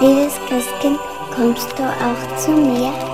Jedes Christkind, kommst du auch zu mir?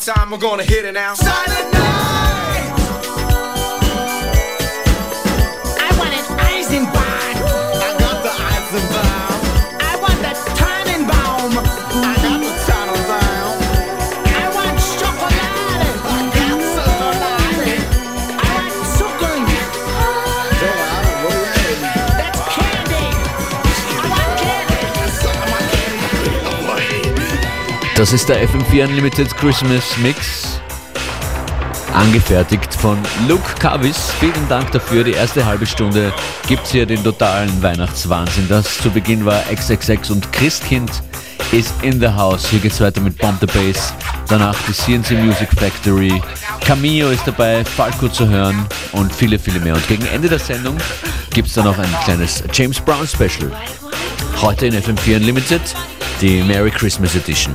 time, we're gonna hit it now. Silent night. Das ist der FM4 Unlimited Christmas Mix. Angefertigt von Luke Cavis. Vielen Dank dafür. Die erste halbe Stunde gibt es hier den totalen Weihnachtswahnsinn. Das zu Beginn war XXX und Christkind ist in the house. Hier geht's weiter mit Bomb the Bass. Danach die CNC Music Factory. Camillo ist dabei, Falco zu hören und viele, viele mehr. Und gegen Ende der Sendung gibt es dann noch ein kleines James Brown Special. Heute in FM4 Unlimited, die Merry Christmas Edition.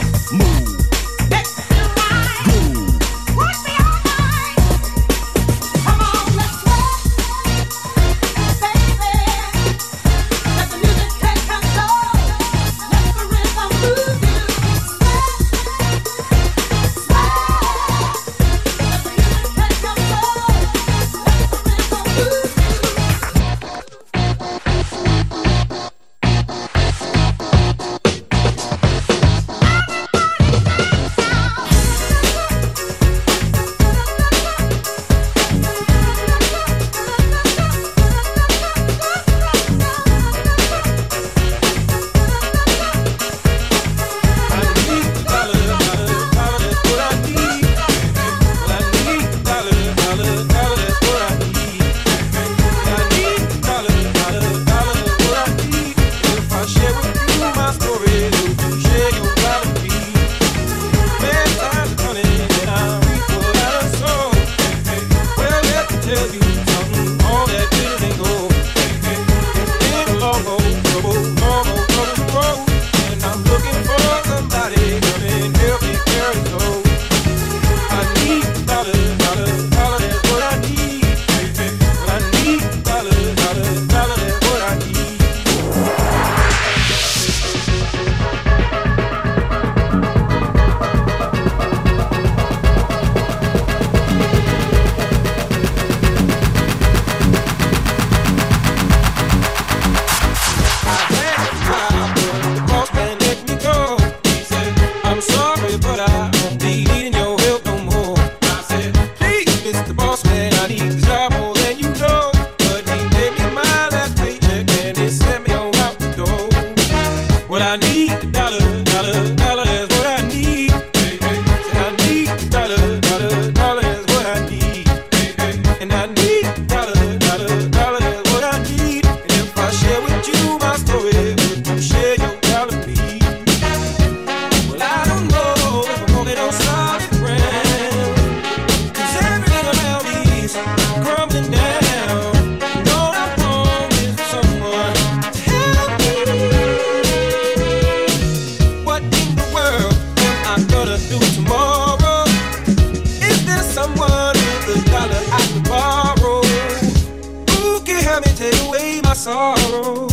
sorrow.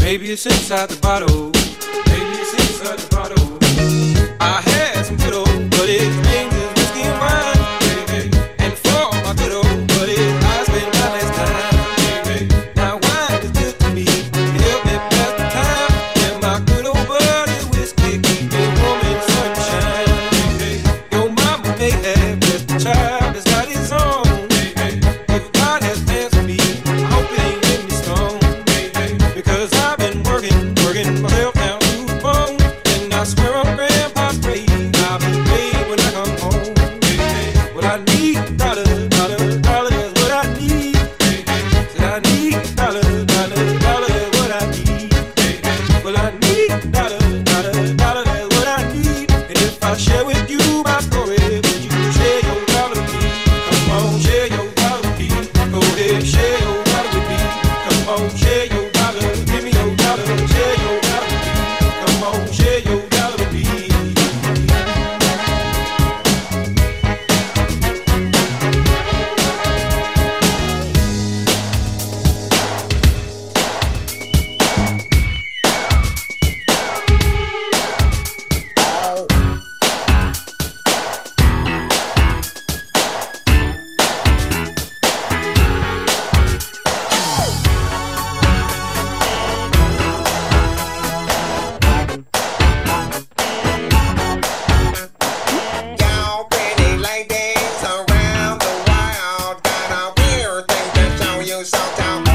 Maybe it's inside the bottle. Maybe it's inside the bottle. I had some good old buddies. so down.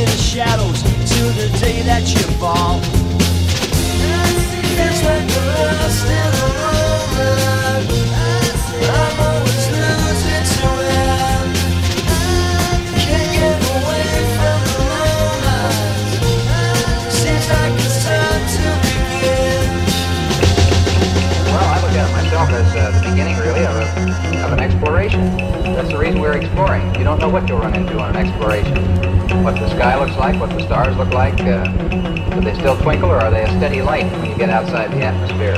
in the shadows till the day that you fall. Well, I look at myself as uh, the beginning, really, of, a, of an exploration we're exploring. You don't know what you'll run into on an exploration. What the sky looks like, what the stars look like. Uh, do they still twinkle, or are they a steady light when you get outside the atmosphere?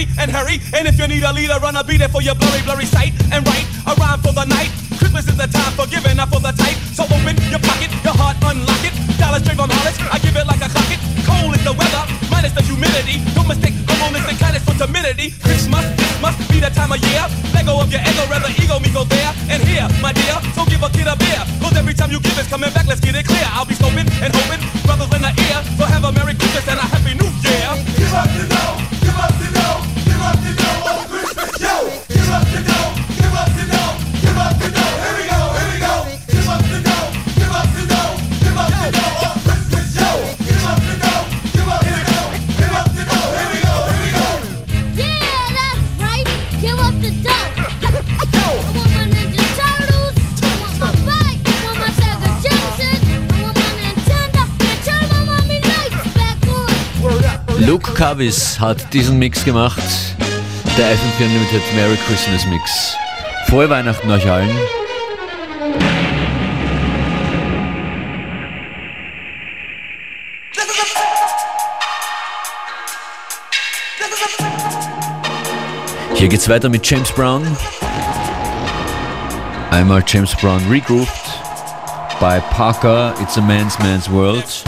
hurry and hurry. And if you need a leader, run, I'll be there for your blurry, blurry sight and right. A rhyme for the night. Christmas is the time for giving, not for the type. So open your pocket, your heart, unlock it. Dollars straight from knowledge, I give it like a cocket. Cold is the weather, minus the humidity. Don't mistake humbleness and kindness for timidity. Christmas, Christmas, be the time of year. Let go of your ego, rather ego me go there and here, my dear. So give a kid a beer, cause every time you give it's coming back, let's get it clear. I'll be scoping and hoping, brothers in the ear. So have a Merry Christmas and I have Luke Cavis hat diesen Mix gemacht. Der FM4 Unlimited Merry Christmas Mix. Frohe Weihnachten euch allen. Hier geht's weiter mit James Brown. Einmal James Brown regrouped bei Parker It's a Man's Man's World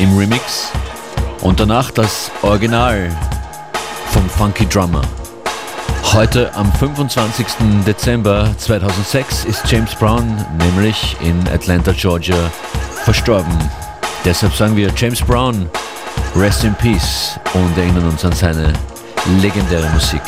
im Remix und danach das Original vom Funky Drummer. Heute am 25. Dezember 2006 ist James Brown nämlich in Atlanta, Georgia verstorben. Deshalb sagen wir James Brown, Rest in Peace und erinnern uns an seine legendäre Musik.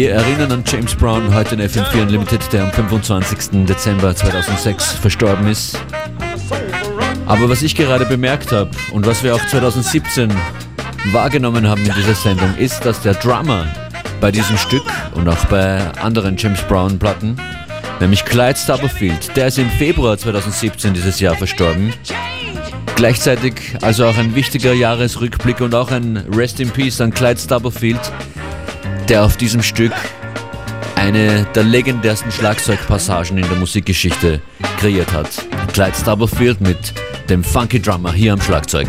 Wir erinnern an James Brown, heute in FM4 Unlimited, der am 25. Dezember 2006 verstorben ist. Aber was ich gerade bemerkt habe und was wir auch 2017 wahrgenommen haben in dieser Sendung, ist, dass der Drummer bei diesem Stück und auch bei anderen James Brown Platten, nämlich Clyde Stubblefield, der ist im Februar 2017 dieses Jahr verstorben. Gleichzeitig also auch ein wichtiger Jahresrückblick und auch ein Rest in Peace an Clyde Stubblefield, der auf diesem Stück eine der legendärsten Schlagzeugpassagen in der Musikgeschichte kreiert hat. Clyde Stubblefield mit dem Funky Drummer hier am Schlagzeug.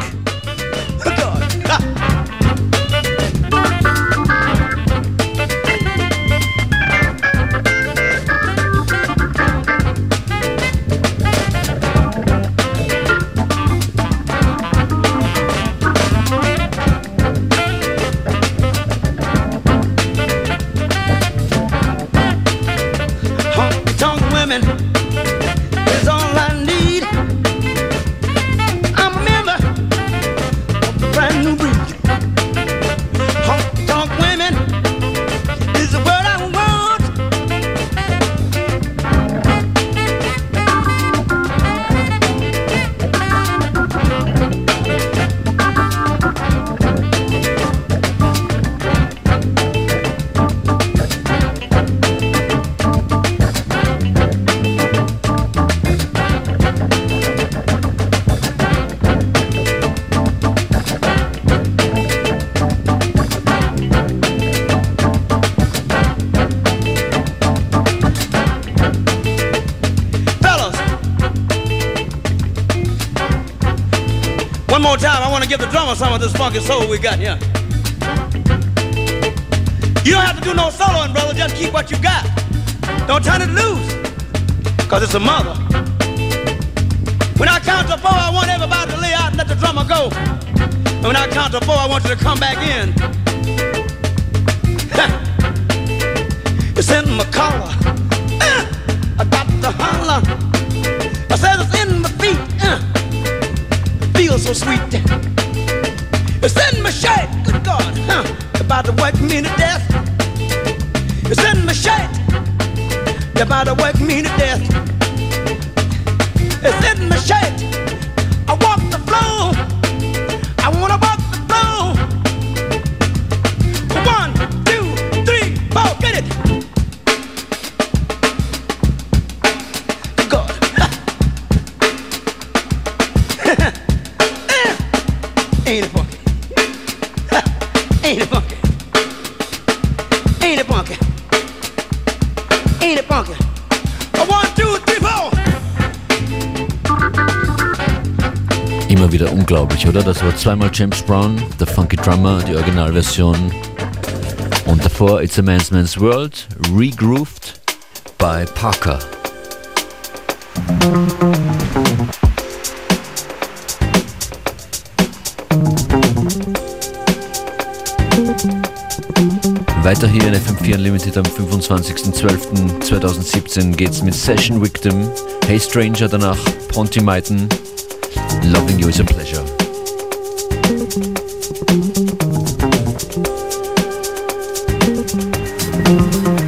One more time, I want to give the drummer some of this funky soul we got here. You don't have to do no soloing, brother. Just keep what you got. Don't turn it loose, because it's a mother. When I count to four, I want everybody to lay out and let the drummer go. And when I count to four, I want you to come back in. it's in my collar. I got to holler. I said it's feels so sweet. It's in my shirt. Good God. Huh, about to work me to death. It's in my. They're about to work me to death. It's in my shirt. Wieder unglaublich, oder? Das war zweimal James Brown, der Funky Drummer, die Originalversion. Und davor It's a Man's Man's World, regrooved bei Parker. Weiter hier in FM4 Unlimited am 25.12.2017 geht's mit Session Victim, Hey Stranger danach, Ponty Maiten, Loving You is a Pleasure. Hey,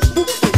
boop, boop, boop.